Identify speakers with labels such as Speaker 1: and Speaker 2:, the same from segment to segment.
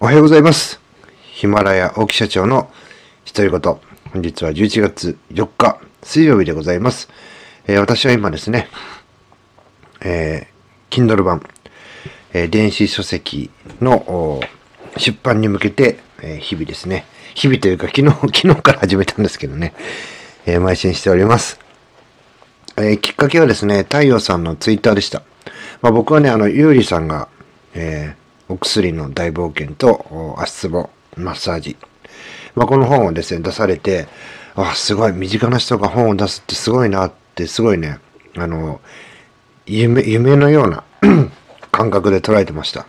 Speaker 1: おはようございます。ヒマラヤ大木社長の独り言。本日は11月4日水曜日でございます。えー私は今ですね、えー、Kindle 版、えー電子書籍の出版に向けて、えー日々ですね、日々というか昨日、昨日から始めたんですけどね、えー邁進しております。えーきっかけはですね、太陽さんのツイッターでした。まあ、僕はね、あの、ゆうりさんが、えーお薬の大冒険と足つぼマッサージ。まあ、この本をですね、出されて、あ、すごい、身近な人が本を出すってすごいなって、すごいね、あの、夢、夢のような 感覚で捉えてました。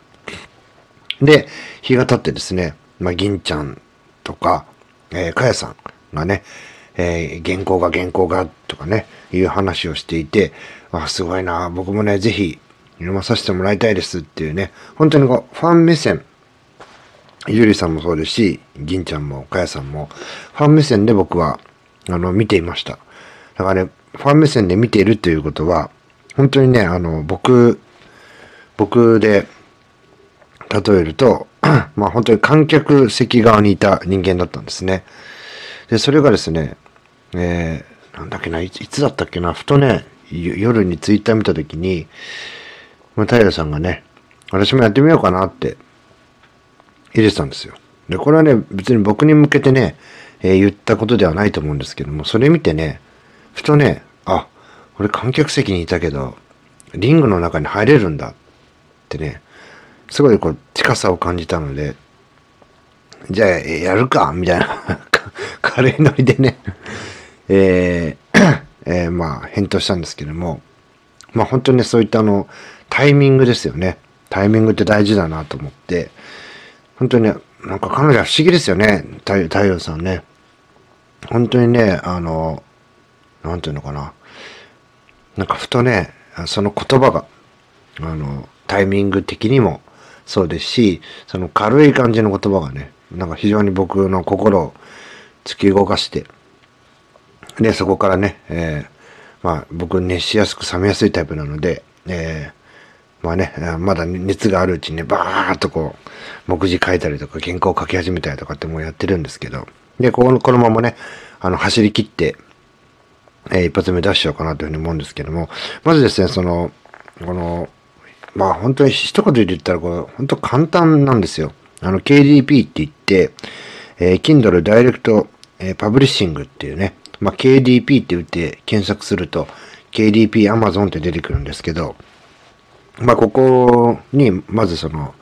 Speaker 1: で、日が経ってですね、まあ、銀ちゃんとか、えー、かやさんがね、えー原稿が原稿がとかね、いう話をしていて、あ、すごいな、僕もね、ぜひ読まさせてもらいたいですっていうね、本当にこう、ファン目線、ゆりさんもそうですし、銀ちゃんもかやさんも、ファン目線で僕は、あの、見ていました。だからね、ファン目線で見ているということは、本当にね、あの、僕、僕で、例えると、まあ本当に観客席側にいた人間だったんですね。で、それがですね、えー、なんだっけな、いつだったっけな、ふとね、夜にツイッター見たときに、平さんがね、私もやってみようかなって入れてたんですよ。で、これはね、別に僕に向けてね、えー言ったことではないと思うんですけども、それ見てね、ふとね、あ、俺観客席にいたけど、リングの中に入れるんだってね、すごいこう近さを感じたので、じゃあやるかみたいなか 軽いノリでね、えーえーまあ返答したんですけども、まあ本当にね、そういったあの、タイミングですよね。タイミングって大事だなと思って、本当にね、なんか彼女は不思議ですよね、太太陽さんね。本当にね、あの、なんていうのかな。なんかふとね、その言葉が、あの、タイミング的にもそうですし、その軽い感じの言葉がね、なんか非常に僕の心を突き動かして、で、そこからね、えーまあ僕熱しやすく冷めやすいタイプなので、えーまあね、まだ熱があるうちにね、バーっとこう、目次書いたりとか、原稿を書き始めたりとかってもうやってるんですけど、で、このこのままね、あの、走り切って、えー一発目出しちゃおうかなというふうに思うんですけども、まずですね、その、この、まあ本当に一言で言ったら、これ、本当簡単なんですよ。あの、KDP って言って、えー Kindle Direct、えー Publishing っていうね、まあ KDP って打って検索すると、KDP Amazon って出てくるんですけど、まあ、ここに、まずその、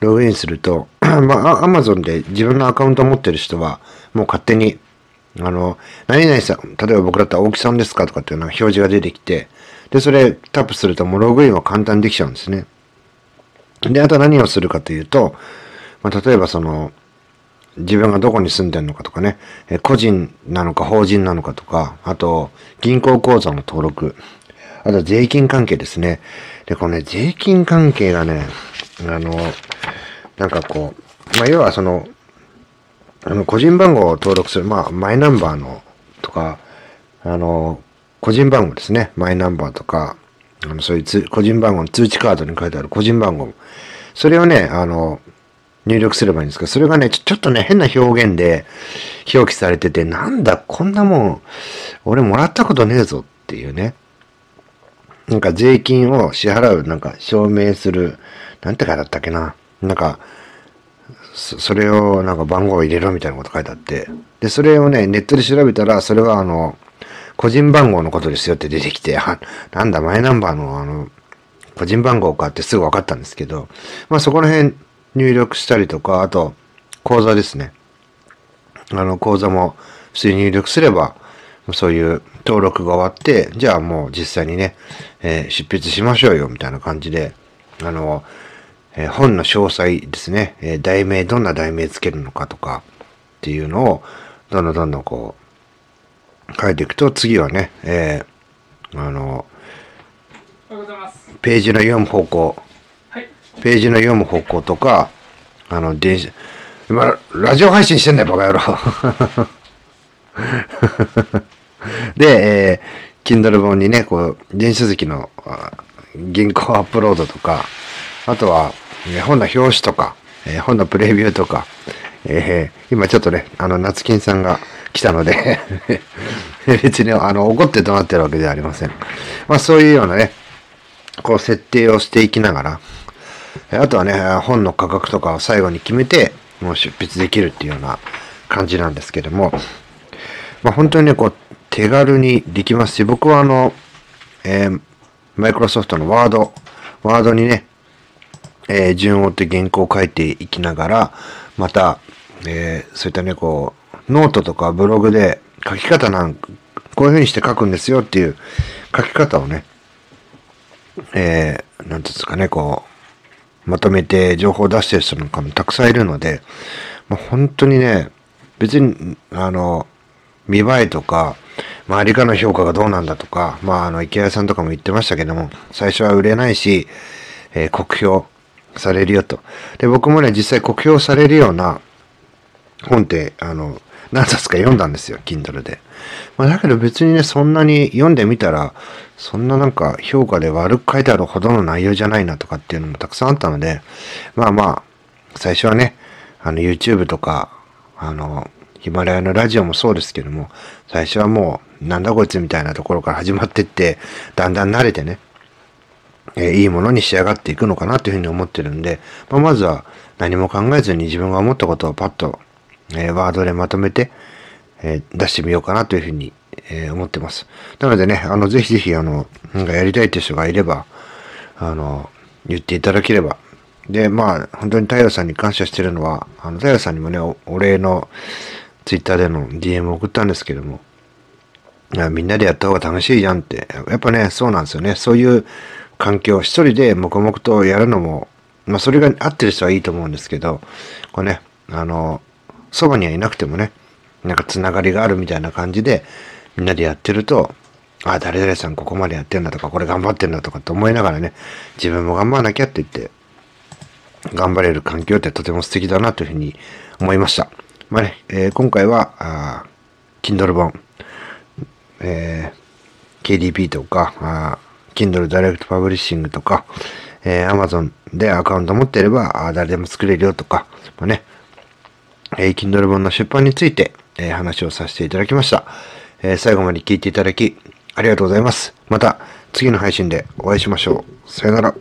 Speaker 1: ログインすると、まあ、アマゾンで自分のアカウントを持ってる人は、もう勝手に、あの、何々さん、例えば僕だったら大木さんですかとかっていうのが表示が出てきて、で、それタップするともうログインは簡単にできちゃうんですね。で、あと何をするかというと、まあ、例えばその、自分がどこに住んでるのかとかね、え個人なのか法人なのかとか、あと、銀行口座の登録、あと税金関係ですね。で、このね、税金関係がね、あの、なんかこう、まあ、要はその、あの、個人番号を登録する、まあ、マイナンバーのとか、あの、個人番号ですね。マイナンバーとか、あの、そういう個人番号の通知カードに書いてある個人番号。それをね、あの、入力すればいいんですけど、それがね、ちょちょっとね、変な表現で表記されてて、なんだ、こんなもん、俺もらったことねえぞっていうね。なんか税金を支払う、なんか証明する、なんて書いてあったっけな。なんか、そそれをなんか番号を入れろみたいなこと書いてあって。で、それをね、ネットで調べたら、それはあの、個人番号のことですよって出てきて、あ、なんだ、マイナンバーのあの、個人番号かってすぐ分かったんですけど、まあそこら辺入力したりとか、あと、口座ですね。あの、口座も普通に入力すれば、そういう登録が終わって、じゃあもう実際にね、えー執筆しましょうよ、みたいな感じで、あの、えー本の詳細ですね、えー題名、どんな題名つけるのかとかっていうのを、どんどんどんどんこう、書いていくと、次はね、えーあの。ページの読む方向、
Speaker 2: はい。
Speaker 1: ページの読む方向とか、あの、電子、今、ラジオ配信してんだよ、バカ野郎。で、えー、Kindle 本にね、こう、電子書籍のあ原稿アップロードとか、あとは、ね本の表紙とか、えー本のプレビューとか、えー今ちょっとね、あの、夏金さんが来たので、別にあの、怒って怒鳴ってるわけではありません。まあそういうようなね、こう設定をしていきながら、あとはね、本の価格とかを最後に決めて、もう執筆できるっていうような感じなんですけども、まあ本当にね、こう、手軽にできますし、僕はあの、えーマイクロソフトのワード、ワードにね、えー順を追って原稿を書いていきながら、また、えーそういったね、こう、ノートとかブログで書き方なんかこういう風にして書くんですよっていう書き方をね、えー、なんていうんですかね、こう、まとめて情報を出してる人なんかもたくさんいるので、もう本当にね、別に、あの、見栄えとか、周りからの評価がどうなんだとか、まあ、あの、池谷さんとかも言ってましたけども、最初は売れないし、えー酷評されるよと。で、僕もね、実際酷評されるような本って、あの、何冊か読んだんですよ、Kindle で。まあ、だけど別にね、そんなに読んでみたら、そんななんか評価で悪く書いてあるほどの内容じゃないなとかっていうのもたくさんあったので、まあまあ、最初はね、あの YouTube とか、あの、ヒマラヤのラジオもそうですけども、最初はもう、なんだこいつみたいなところから始まってって、だんだん慣れてね、えーいいものに仕上がっていくのかなというふうに思ってるんで、まあ、まずは何も考えずに自分が思ったことをパッと、えーワードでまとめて、えー出してみようかなというふうに、え思ってます。なのでね、あの、ぜひぜひ、あの、なんかやりたいっていう人がいれば、あの、言っていただければ。で、まあ、本当に太陽さんに感謝してるのは、あの、太陽さんにもね、お礼のツイッターでの DM を送ったんですけども、みんなでやった方が楽しいじゃんって。やっぱね、そうなんですよね。そういう環境、一人で黙々とやるのも、まあそれが合ってる人はいいと思うんですけど、これね、あの、そばにはいなくてもね、なんかつながりがあるみたいな感じで、みんなでやってると、あ、誰々さんここまでやってんだとか、これ頑張ってんだとかって思いながらね、自分も頑張らなきゃって言って、頑張れる環境ってとても素敵だなというふうに思いました。まあね、えー今回は、Kindle 本、えー KDP とか、Kindle Direct Publishing とか、えー Amazon でアカウント持っていれば、誰でも作れるよとか、まあね、えー Kindle 本の出版について、えー話をさせていただきました。えー最後まで聞いていただき、ありがとうございます。また次の配信でお会いしましょう。さよなら。